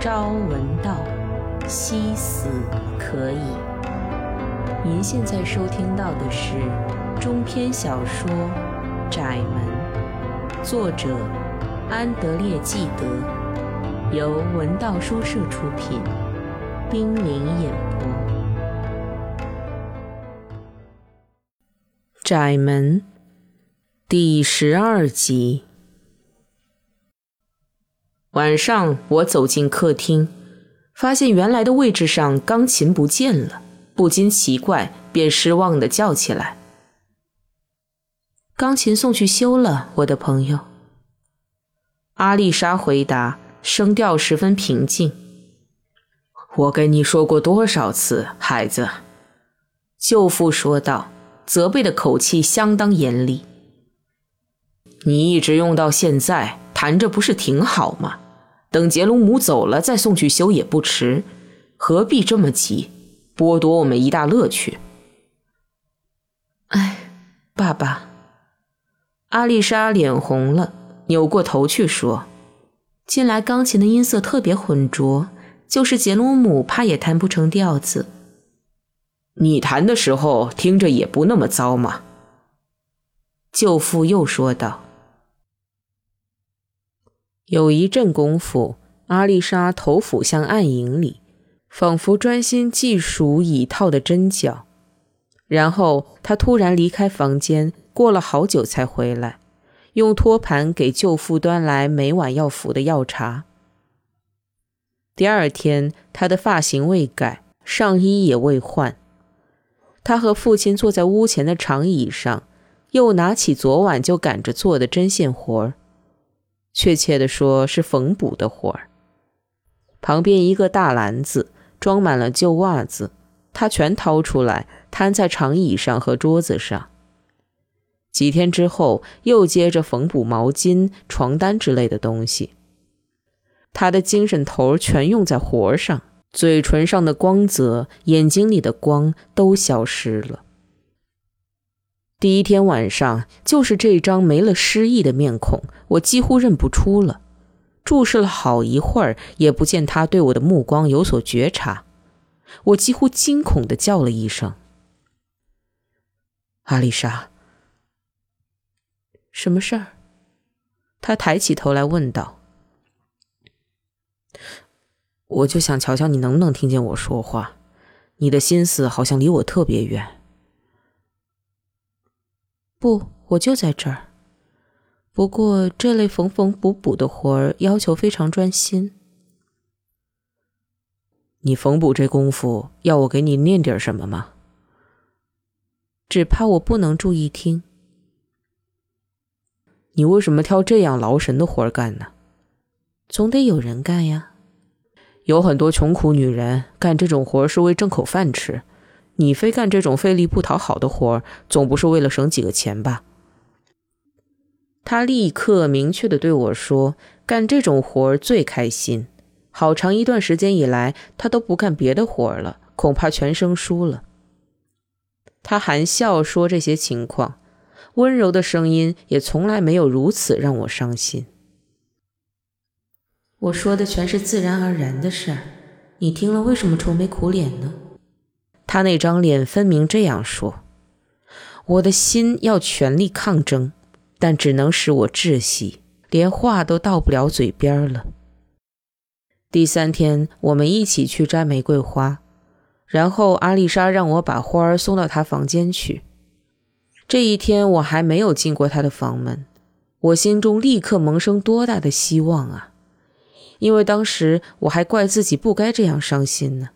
朝闻道，夕死可矣。您现在收听到的是中篇小说《窄门》，作者安德烈·纪德，由文道书社出品，冰凌演播。《窄门》第十二集。晚上，我走进客厅，发现原来的位置上钢琴不见了，不禁奇怪，便失望的叫起来：“钢琴送去修了，我的朋友。”阿丽莎回答，声调十分平静：“我跟你说过多少次，孩子？”舅父说道，责备的口气相当严厉：“你一直用到现在。”弹着不是挺好吗？等杰罗姆走了再送去修也不迟，何必这么急，剥夺我们一大乐趣？哎，爸爸，阿丽莎脸红了，扭过头去说：“近来钢琴的音色特别浑浊，就是杰罗姆怕也弹不成调子。你弹的时候听着也不那么糟嘛。”舅父又说道。有一阵功夫，阿丽莎头俯向暗影里，仿佛专心计数椅套的针脚。然后她突然离开房间，过了好久才回来，用托盘给舅父端来每晚要服的药茶。第二天，他的发型未改，上衣也未换。他和父亲坐在屋前的长椅上，又拿起昨晚就赶着做的针线活儿。确切的说，是缝补的活儿。旁边一个大篮子装满了旧袜子，他全掏出来，摊在长椅上和桌子上。几天之后，又接着缝补毛巾、床单之类的东西。他的精神头全用在活上，嘴唇上的光泽、眼睛里的光都消失了。第一天晚上，就是这张没了诗意的面孔，我几乎认不出了。注视了好一会儿，也不见他对我的目光有所觉察。我几乎惊恐的叫了一声：“阿丽莎，什么事儿？”他抬起头来问道：“我就想瞧瞧你能不能听见我说话。你的心思好像离我特别远。”不，我就在这儿。不过这类缝缝补补的活儿要求非常专心。你缝补这功夫，要我给你念点什么吗？只怕我不能注意听。你为什么挑这样劳神的活儿干呢？总得有人干呀。有很多穷苦女人干这种活是为挣口饭吃。你非干这种费力不讨好的活儿，总不是为了省几个钱吧？他立刻明确的对我说：“干这种活儿最开心。好长一段时间以来，他都不干别的活儿了，恐怕全生疏了。”他含笑说这些情况，温柔的声音也从来没有如此让我伤心。我说的全是自然而然的事儿，你听了为什么愁眉苦脸呢？他那张脸分明这样说：“我的心要全力抗争，但只能使我窒息，连话都到不了嘴边了。”第三天，我们一起去摘玫瑰花，然后阿丽莎让我把花儿送到她房间去。这一天，我还没有进过她的房门，我心中立刻萌生多大的希望啊！因为当时我还怪自己不该这样伤心呢。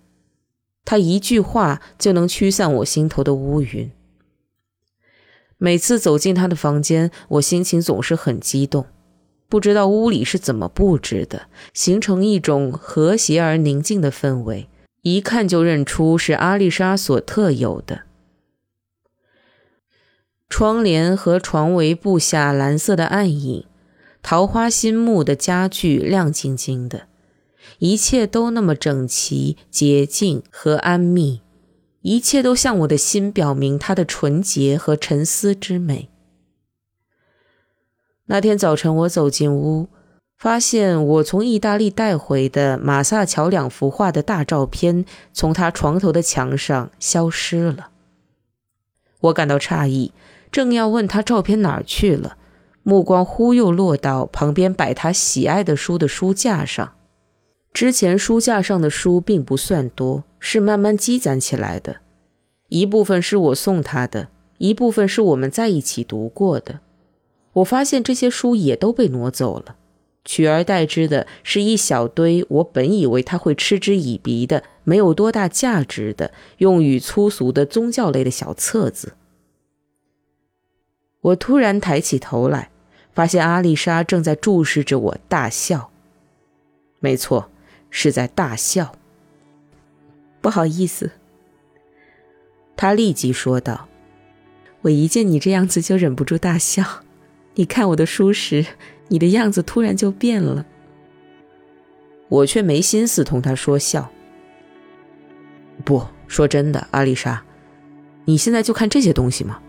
他一句话就能驱散我心头的乌云。每次走进他的房间，我心情总是很激动。不知道屋里是怎么布置的，形成一种和谐而宁静的氛围，一看就认出是阿丽莎所特有的。窗帘和床围布下蓝色的暗影，桃花心木的家具亮晶晶的。一切都那么整齐、洁净和安谧，一切都向我的心表明它的纯洁和沉思之美。那天早晨，我走进屋，发现我从意大利带回的马萨乔两幅画的大照片从他床头的墙上消失了。我感到诧异，正要问他照片哪儿去了，目光忽又落到旁边摆他喜爱的书的书架上。之前书架上的书并不算多，是慢慢积攒起来的，一部分是我送他的，一部分是我们在一起读过的。我发现这些书也都被挪走了。取而代之的是一小堆我本以为他会嗤之以鼻的、没有多大价值的、用语粗俗的宗教类的小册子。我突然抬起头来，发现阿丽莎正在注视着我大笑。没错，是在大笑。不好意思，他立即说道：“我一见你这样子就忍不住大笑。你看我的书时。”你的样子突然就变了，我却没心思同他说笑。不说真的，阿丽莎，你现在就看这些东西吗？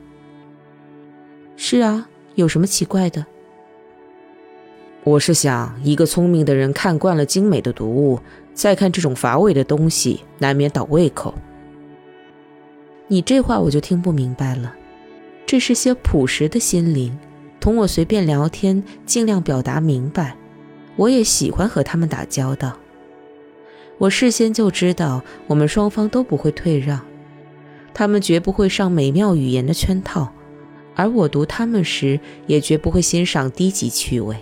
是啊，有什么奇怪的？我是想，一个聪明的人看惯了精美的读物，再看这种乏味的东西，难免倒胃口。你这话我就听不明白了，这是些朴实的心灵。同我随便聊天，尽量表达明白。我也喜欢和他们打交道。我事先就知道，我们双方都不会退让，他们绝不会上美妙语言的圈套，而我读他们时，也绝不会欣赏低级趣味。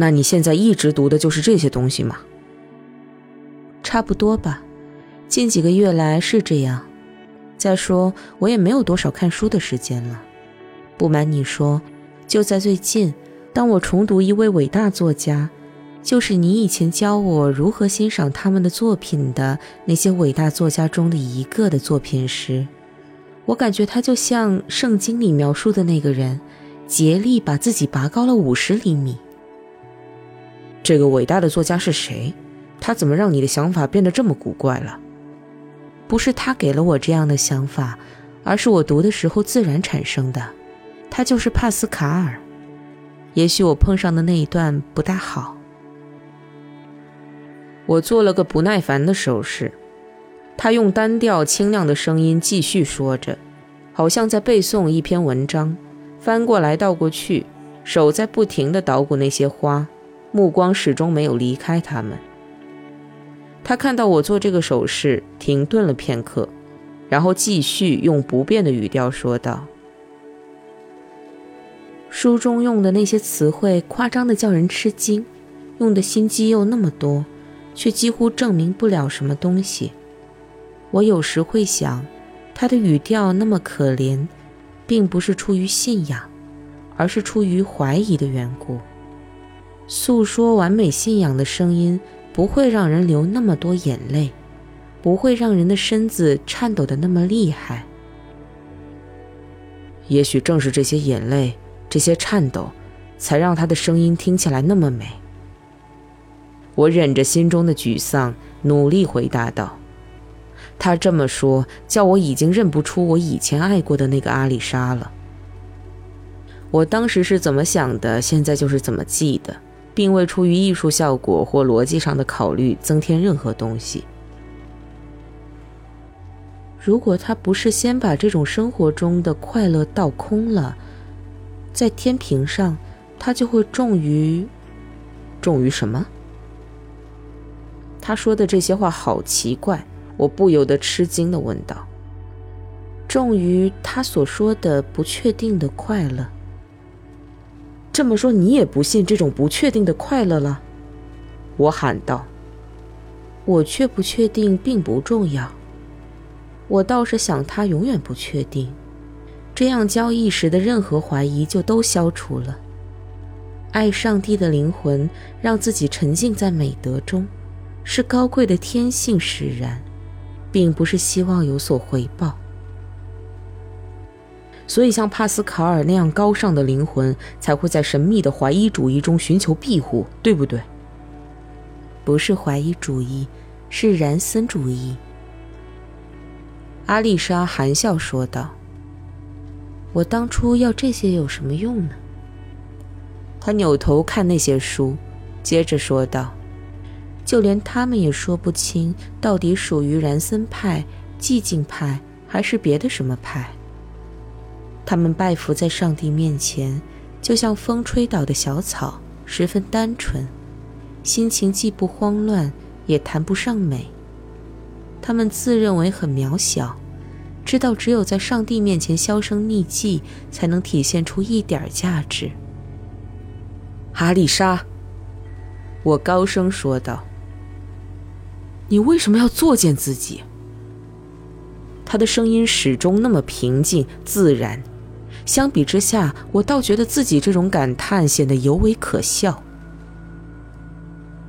那你现在一直读的就是这些东西吗？差不多吧，近几个月来是这样。再说，我也没有多少看书的时间了。不瞒你说，就在最近，当我重读一位伟大作家，就是你以前教我如何欣赏他们的作品的那些伟大作家中的一个的作品时，我感觉他就像圣经里描述的那个人，竭力把自己拔高了五十厘米。这个伟大的作家是谁？他怎么让你的想法变得这么古怪了？不是他给了我这样的想法，而是我读的时候自然产生的。他就是帕斯卡尔，也许我碰上的那一段不大好。我做了个不耐烦的手势，他用单调清亮的声音继续说着，好像在背诵一篇文章，翻过来倒过去，手在不停地捣鼓那些花，目光始终没有离开他们。他看到我做这个手势，停顿了片刻，然后继续用不变的语调说道。书中用的那些词汇夸张的叫人吃惊，用的心机又那么多，却几乎证明不了什么东西。我有时会想，他的语调那么可怜，并不是出于信仰，而是出于怀疑的缘故。诉说完美信仰的声音不会让人流那么多眼泪，不会让人的身子颤抖的那么厉害。也许正是这些眼泪。这些颤抖，才让他的声音听起来那么美。我忍着心中的沮丧，努力回答道：“他这么说，叫我已经认不出我以前爱过的那个阿丽莎了。我当时是怎么想的，现在就是怎么记的，并未出于艺术效果或逻辑上的考虑增添任何东西。如果他不是先把这种生活中的快乐倒空了。”在天平上，他就会重于，重于什么？他说的这些话好奇怪，我不由得吃惊的问道：“重于他所说的不确定的快乐。”这么说，你也不信这种不确定的快乐了？我喊道：“我确不确定并不重要，我倒是想他永远不确定。”这样交易时的任何怀疑就都消除了。爱上帝的灵魂让自己沉浸在美德中，是高贵的天性使然，并不是希望有所回报。所以，像帕斯卡尔那样高尚的灵魂才会在神秘的怀疑主义中寻求庇护，对不对？不是怀疑主义，是然森主义。阿丽莎含笑说道。我当初要这些有什么用呢？他扭头看那些书，接着说道：“就连他们也说不清到底属于然森派、寂静派还是别的什么派。他们拜伏在上帝面前，就像风吹倒的小草，十分单纯，心情既不慌乱，也谈不上美。他们自认为很渺小。”知道只有在上帝面前销声匿迹，才能体现出一点价值。阿丽莎，我高声说道：“你为什么要作践自己？”他的声音始终那么平静自然，相比之下，我倒觉得自己这种感叹显得尤为可笑。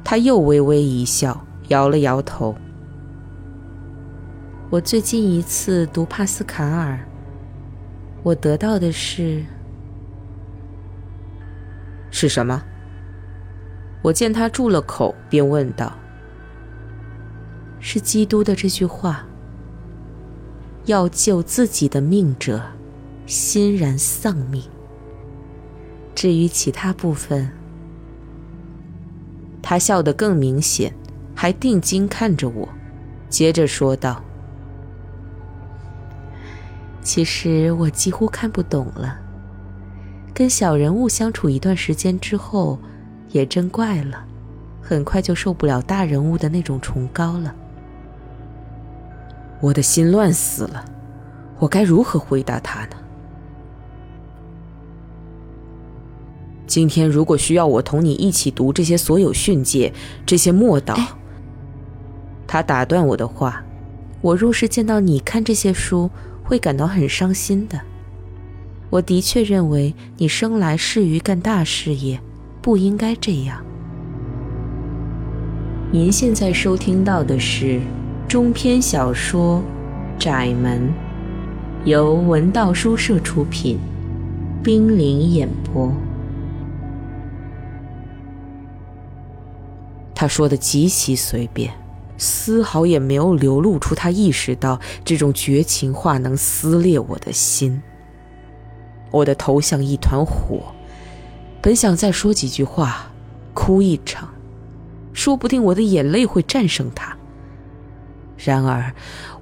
他又微微一笑，摇了摇头。我最近一次读帕斯卡尔，我得到的是是什么？我见他住了口，便问道：“是基督的这句话：要救自己的命者，欣然丧命。至于其他部分，他笑得更明显，还定睛看着我，接着说道。”其实我几乎看不懂了。跟小人物相处一段时间之后，也真怪了，很快就受不了大人物的那种崇高了。我的心乱死了，我该如何回答他呢？今天如果需要我同你一起读这些所有训诫，这些默祷，他打断我的话：我若是见到你看这些书。会感到很伤心的。我的确认为你生来适于干大事业，不应该这样。您现在收听到的是中篇小说《窄门》，由文道书社出品，冰凌演播。他说的极其随便。丝毫也没有流露出他意识到这种绝情话能撕裂我的心。我的头像一团火，本想再说几句话，哭一场，说不定我的眼泪会战胜他。然而，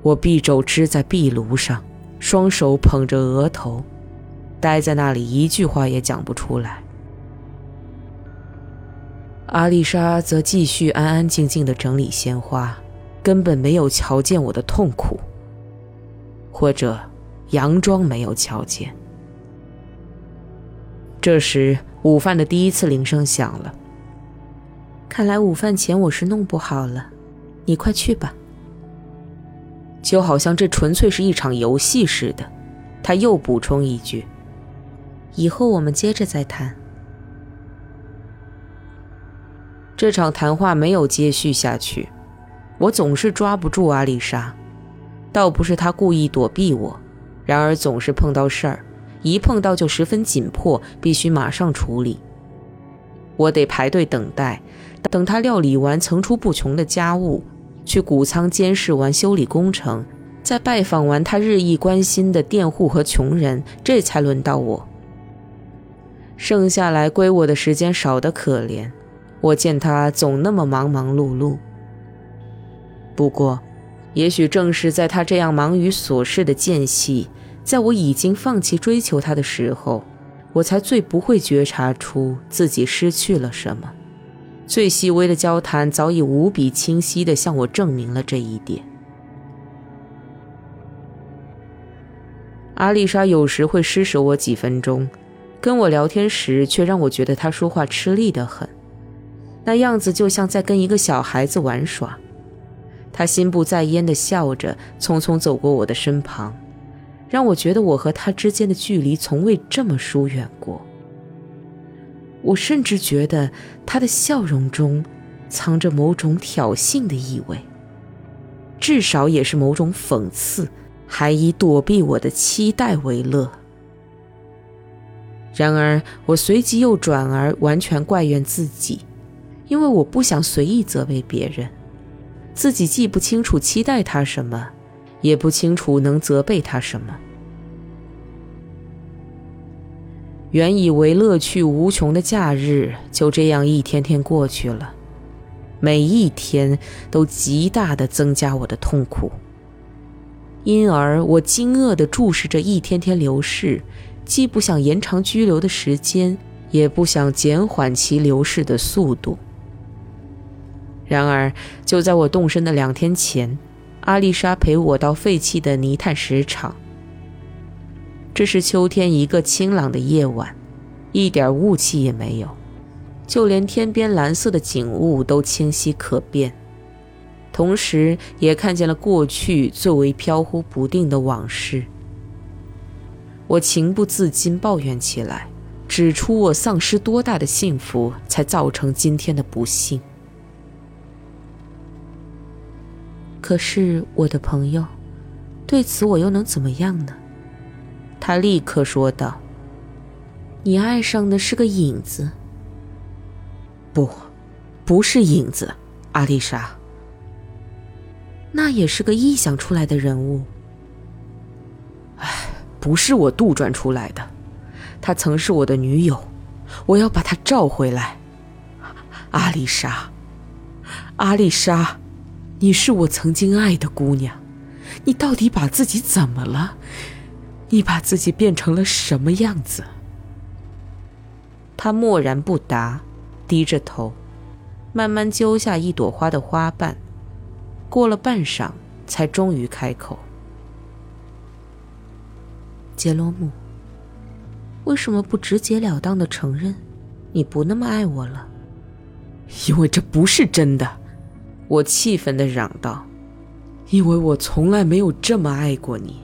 我臂肘支在壁炉上，双手捧着额头，呆在那里，一句话也讲不出来。阿丽莎则继续安安静静地整理鲜花，根本没有瞧见我的痛苦，或者佯装没有瞧见。这时，午饭的第一次铃声响了。看来午饭前我是弄不好了，你快去吧。就好像这纯粹是一场游戏似的，他又补充一句：“以后我们接着再谈。”这场谈话没有接续下去，我总是抓不住阿丽莎，倒不是她故意躲避我，然而总是碰到事儿，一碰到就十分紧迫，必须马上处理。我得排队等待，等她料理完层出不穷的家务，去谷仓监视完修理工程，再拜访完她日益关心的佃户和穷人，这才轮到我。剩下来归我的时间少得可怜。我见他总那么忙忙碌碌。不过，也许正是在他这样忙于琐事的间隙，在我已经放弃追求他的时候，我才最不会觉察出自己失去了什么。最细微的交谈早已无比清晰地向我证明了这一点。阿丽莎有时会施舍我几分钟，跟我聊天时却让我觉得她说话吃力得很。那样子就像在跟一个小孩子玩耍，他心不在焉地笑着，匆匆走过我的身旁，让我觉得我和他之间的距离从未这么疏远过。我甚至觉得他的笑容中藏着某种挑衅的意味，至少也是某种讽刺，还以躲避我的期待为乐。然而，我随即又转而完全怪怨自己。因为我不想随意责备别人，自己既不清楚期待他什么，也不清楚能责备他什么。原以为乐趣无穷的假日就这样一天天过去了，每一天都极大的增加我的痛苦。因而，我惊愕地注视着一天天流逝，既不想延长拘留的时间，也不想减缓其流逝的速度。然而，就在我动身的两天前，阿丽莎陪我到废弃的泥炭石场。这是秋天一个清朗的夜晚，一点雾气也没有，就连天边蓝色的景物都清晰可辨，同时也看见了过去最为飘忽不定的往事。我情不自禁抱怨起来，指出我丧失多大的幸福，才造成今天的不幸。可是我的朋友，对此我又能怎么样呢？他立刻说道：“你爱上的是个影子。不，不是影子，阿丽莎。那也是个臆想出来的人物。唉，不是我杜撰出来的。她曾是我的女友，我要把她召回来。阿丽莎，阿丽莎，你是我曾经爱的姑娘，你到底把自己怎么了？”你把自己变成了什么样子？他默然不答，低着头，慢慢揪下一朵花的花瓣，过了半晌，才终于开口：“杰罗姆，为什么不直截了当的承认你不那么爱我了？”因为这不是真的，我气愤的嚷道：“因为我从来没有这么爱过你。”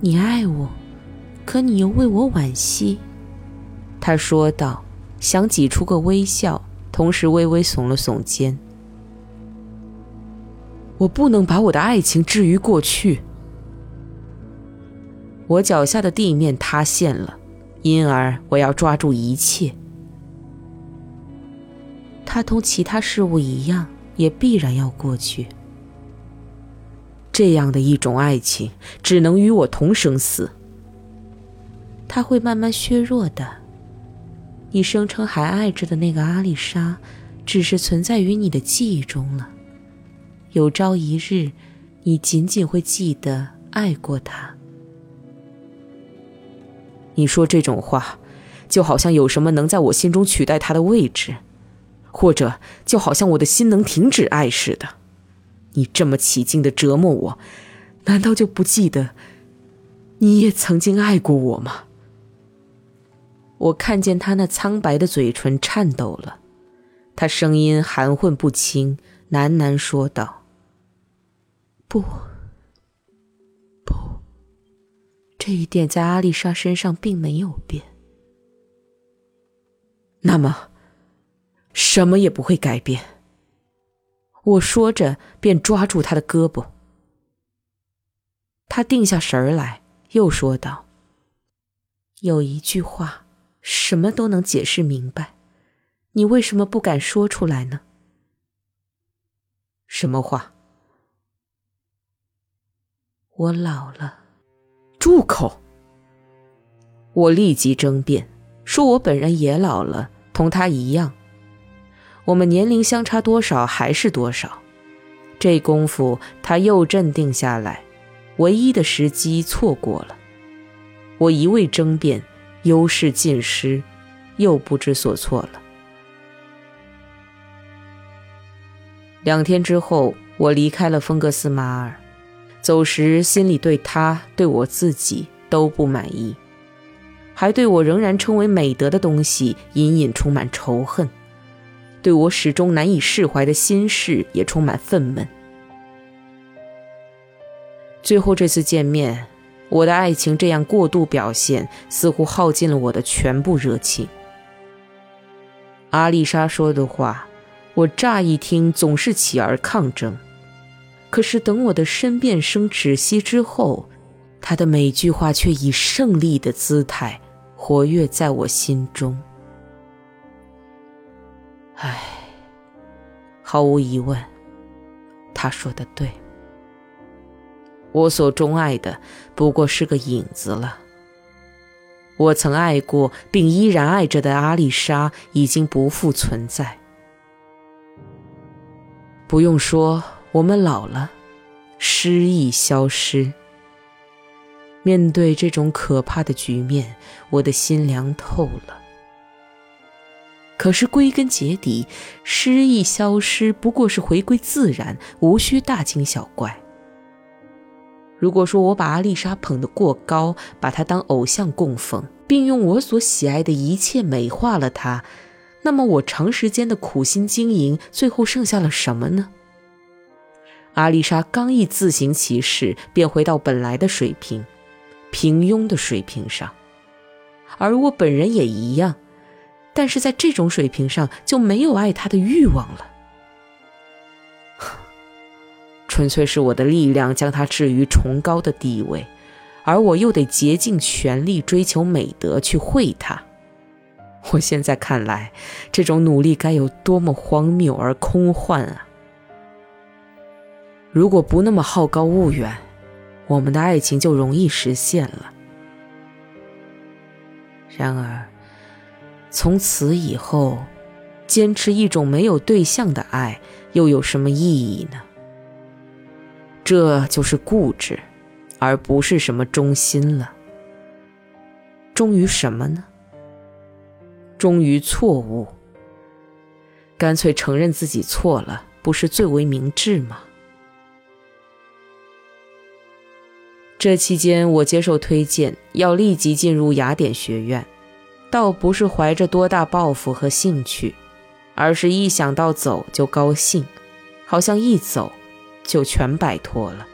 你爱我，可你又为我惋惜，他说道，想挤出个微笑，同时微微耸了耸肩。我不能把我的爱情置于过去。我脚下的地面塌陷了，因而我要抓住一切。它同其他事物一样，也必然要过去。这样的一种爱情，只能与我同生死。它会慢慢削弱的。你声称还爱着的那个阿丽莎，只是存在于你的记忆中了。有朝一日，你仅仅会记得爱过她。你说这种话，就好像有什么能在我心中取代她的位置，或者就好像我的心能停止爱似的。你这么起劲的折磨我，难道就不记得你也曾经爱过我吗？我看见他那苍白的嘴唇颤抖了，他声音含混不清，喃喃说道：“不，不，这一点在阿丽莎身上并没有变。那么，什么也不会改变。”我说着，便抓住他的胳膊。他定下神儿来，又说道：“有一句话，什么都能解释明白，你为什么不敢说出来呢？”什么话？我老了。住口！我立即争辩，说我本人也老了，同他一样。我们年龄相差多少还是多少，这功夫他又镇定下来，唯一的时机错过了。我一味争辩，优势尽失，又不知所措了。两天之后，我离开了丰格斯马尔，走时心里对他、对我自己都不满意，还对我仍然称为美德的东西隐隐充满仇恨。对我始终难以释怀的心事也充满愤懑。最后这次见面，我的爱情这样过度表现，似乎耗尽了我的全部热情。阿丽莎说的话，我乍一听总是起而抗争，可是等我的申辩声止息之后，她的每句话却以胜利的姿态活跃在我心中。唉，毫无疑问，他说的对。我所钟爱的不过是个影子了。我曾爱过并依然爱着的阿丽莎已经不复存在。不用说，我们老了，诗意消失。面对这种可怕的局面，我的心凉透了。可是归根结底，诗意消失不过是回归自然，无需大惊小怪。如果说我把阿丽莎捧得过高，把她当偶像供奉，并用我所喜爱的一切美化了她，那么我长时间的苦心经营，最后剩下了什么呢？阿丽莎刚一自行其事，便回到本来的水平，平庸的水平上，而我本人也一样。但是在这种水平上就没有爱他的欲望了，纯粹是我的力量将他置于崇高的地位，而我又得竭尽全力追求美德去会他。我现在看来，这种努力该有多么荒谬而空幻啊！如果不那么好高骛远，我们的爱情就容易实现了。然而。从此以后，坚持一种没有对象的爱，又有什么意义呢？这就是固执，而不是什么忠心了。忠于什么呢？忠于错误。干脆承认自己错了，不是最为明智吗？这期间，我接受推荐，要立即进入雅典学院。倒不是怀着多大抱负和兴趣，而是一想到走就高兴，好像一走就全摆脱了。